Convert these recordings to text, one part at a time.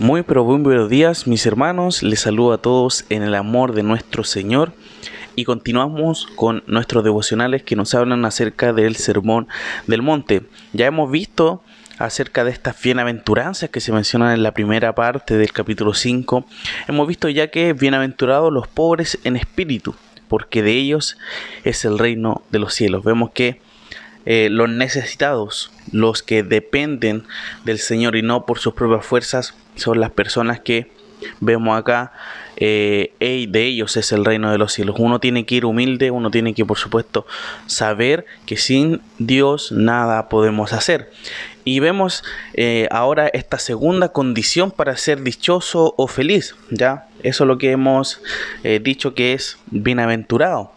Muy pero muy buenos días mis hermanos, les saludo a todos en el amor de nuestro Señor y continuamos con nuestros devocionales que nos hablan acerca del sermón del monte. Ya hemos visto acerca de estas bienaventuranzas que se mencionan en la primera parte del capítulo 5. Hemos visto ya que bienaventurados los pobres en espíritu, porque de ellos es el reino de los cielos. Vemos que eh, los necesitados, los que dependen del Señor y no por sus propias fuerzas, son las personas que vemos acá, eh, de ellos es el reino de los cielos. Uno tiene que ir humilde, uno tiene que, por supuesto, saber que sin Dios nada podemos hacer. Y vemos eh, ahora esta segunda condición para ser dichoso o feliz, ¿ya? Eso es lo que hemos dicho que es bienaventurado.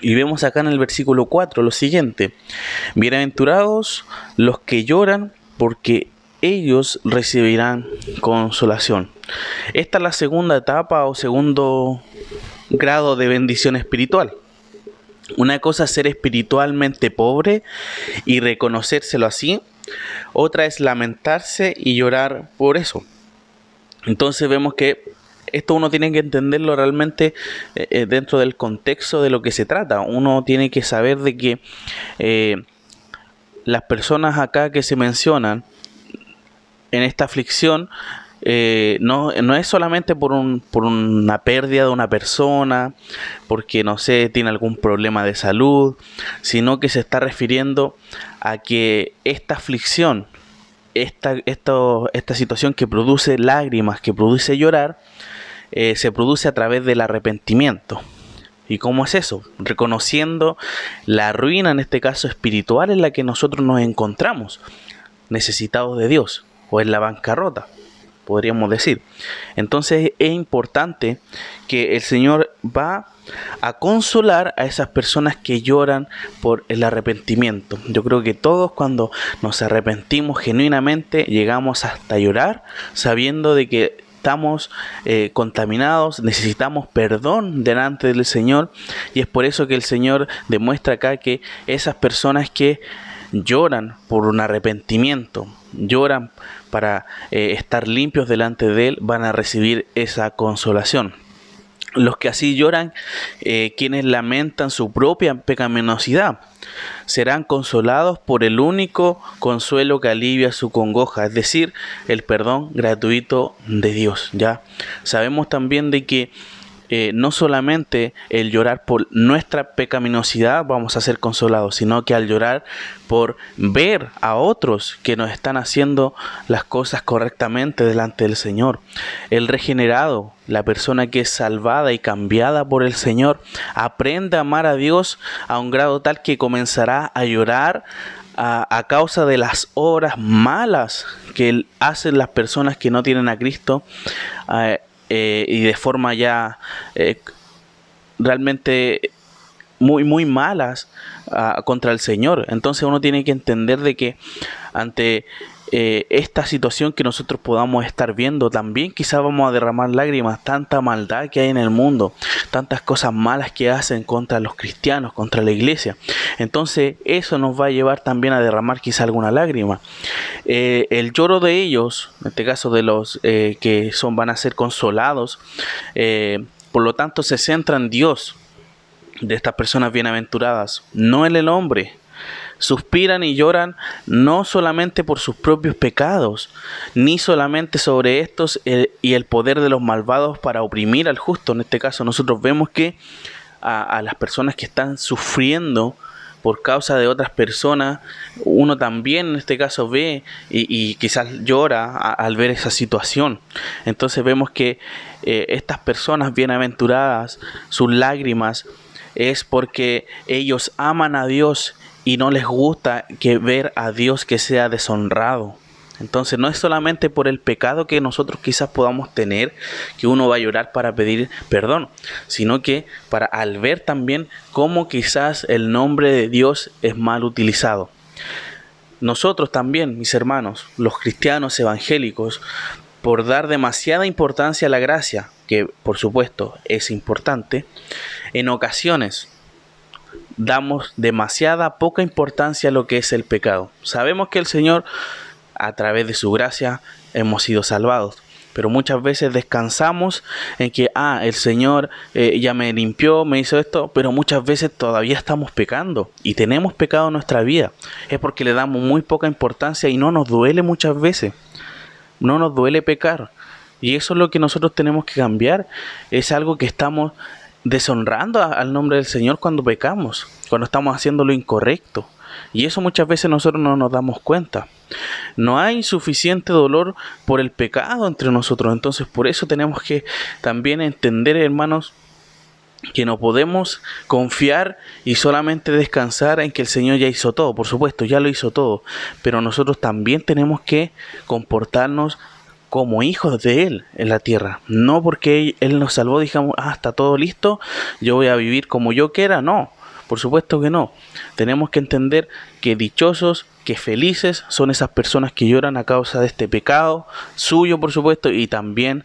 Y vemos acá en el versículo 4 lo siguiente, bienaventurados los que lloran porque ellos recibirán consolación. Esta es la segunda etapa o segundo grado de bendición espiritual. Una cosa es ser espiritualmente pobre y reconocérselo así. Otra es lamentarse y llorar por eso. Entonces vemos que esto uno tiene que entenderlo realmente eh, eh, dentro del contexto de lo que se trata. Uno tiene que saber de que eh, las personas acá que se mencionan en esta aflicción no, no, es solamente por, un, por una pérdida de una persona, porque no sé, tiene algún problema de salud, sino que se está refiriendo a que esta aflicción, esta, esta situación que produce lágrimas, que produce llorar, eh, se produce a través del arrepentimiento. ¿Y cómo es eso? Reconociendo la ruina, en este caso espiritual, en la que nosotros nos encontramos, necesitados de Dios, o en la bancarrota, podríamos decir. Entonces es importante que el Señor va a consolar a esas personas que lloran por el arrepentimiento. Yo creo que todos cuando nos arrepentimos genuinamente llegamos hasta llorar sabiendo de que estamos eh, contaminados, necesitamos perdón delante del Señor y es por eso que el Señor demuestra acá que esas personas que lloran por un arrepentimiento, lloran para eh, estar limpios delante de Él, van a recibir esa consolación los que así lloran, eh, quienes lamentan su propia pecaminosidad, serán consolados por el único consuelo que alivia su congoja, es decir, el perdón gratuito de Dios. Ya sabemos también de que eh, no solamente el llorar por nuestra pecaminosidad vamos a ser consolados, sino que al llorar por ver a otros que nos están haciendo las cosas correctamente delante del Señor. El regenerado, la persona que es salvada y cambiada por el Señor, aprende a amar a Dios a un grado tal que comenzará a llorar a, causa de las obras malas que hacen las personas que no tienen a Cristo. Eh, eh, y de forma ya eh, realmente muy muy malas ah, contra el Señor. Entonces uno tiene que entender de que ante eh, esta situación que nosotros podamos estar viendo, también quizás vamos a derramar lágrimas, tanta maldad que hay en el mundo, tantas cosas malas que hacen contra los cristianos, contra la iglesia. Entonces eso nos va a llevar también a derramar quizá alguna lágrima. Eh, el lloro de ellos, en este caso de los que son, van a ser consolados, por lo tanto se centra en Dios de estas personas bienaventuradas, no en el hombre suspiran y lloran no solamente por sus propios pecados, ni solamente sobre estos eh, y el poder de los malvados para oprimir al justo. En este caso nosotros vemos que a, las personas que están sufriendo por causa de otras personas, uno también en este caso ve y, quizás llora al ver esa situación. Entonces vemos que eh, estas personas bienaventuradas, sus lágrimas, es porque ellos aman a Dios y no les gusta que ver a Dios que sea deshonrado. Entonces no es solamente por el pecado que nosotros quizás podamos tener que uno va a llorar para pedir perdón, sino que para al ver también cómo quizás el nombre de Dios es mal utilizado. Nosotros también, mis hermanos, los cristianos evangélicos, por dar demasiada importancia a la gracia, que por supuesto es importante, en ocasiones damos demasiada poca importancia a lo que es el pecado. Sabemos que el Señor, a través de su gracia, hemos sido salvados. pero muchas veces descansamos en que, ah, el Señor eh, ya me limpió, me hizo esto, pero muchas veces todavía estamos pecando y tenemos pecado en nuestra vida. Es porque le damos muy poca importancia y no nos duele muchas veces. No nos duele pecar. Y eso es lo que nosotros tenemos que cambiar. Es algo que estamos deshonrando al nombre del Señor cuando pecamos, cuando estamos haciendo lo incorrecto. Y eso muchas veces nosotros no nos damos cuenta. No hay suficiente dolor por el pecado entre nosotros. Entonces por eso tenemos que también entender, hermanos, que no podemos confiar y solamente descansar en que el Señor ya hizo todo. Por supuesto, ya lo hizo todo. Pero nosotros también tenemos que comportarnos como hijos de Él en la tierra. No porque Él nos salvó, digamos, ah, está todo listo, yo voy a vivir como yo quiera. No, por supuesto que no. Tenemos que entender que dichosos, que felices son esas personas que lloran a causa de este pecado suyo, por supuesto, y también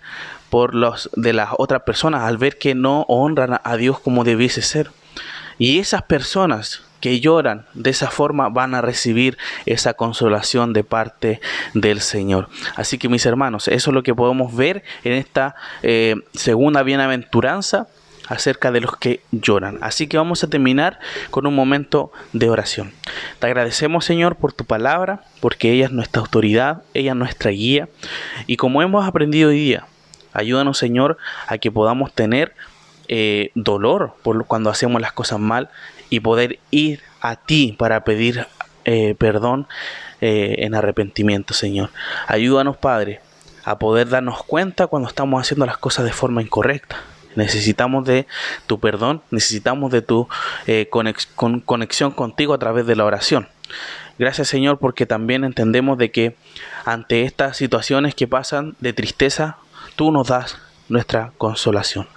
por los de las otras personas al ver que no honran a Dios como debiese ser. Y esas personas que lloran de esa forma van a recibir esa consolación de parte del Señor. Así que mis hermanos, eso es lo que podemos ver en esta eh, segunda bienaventuranza acerca de los que lloran. Así que vamos a terminar con un momento de oración. Te agradecemos Señor por tu palabra, porque ella es nuestra autoridad, ella es nuestra guía. Y como hemos aprendido hoy día, ayúdanos Señor a que podamos tener eh, dolor cuando hacemos las cosas mal y poder ir a ti para pedir eh, perdón eh, en arrepentimiento, Señor. Ayúdanos, Padre, a poder darnos cuenta cuando estamos haciendo las cosas de forma incorrecta. Necesitamos de tu perdón, necesitamos de tu eh, conexión contigo a través de la oración. Gracias Señor porque también entendemos de que ante estas situaciones que pasan de tristeza, tú nos das nuestra consolación.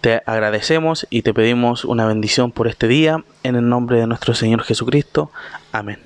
Te agradecemos y te pedimos una bendición por este día en el nombre de nuestro Señor Jesucristo. Amén.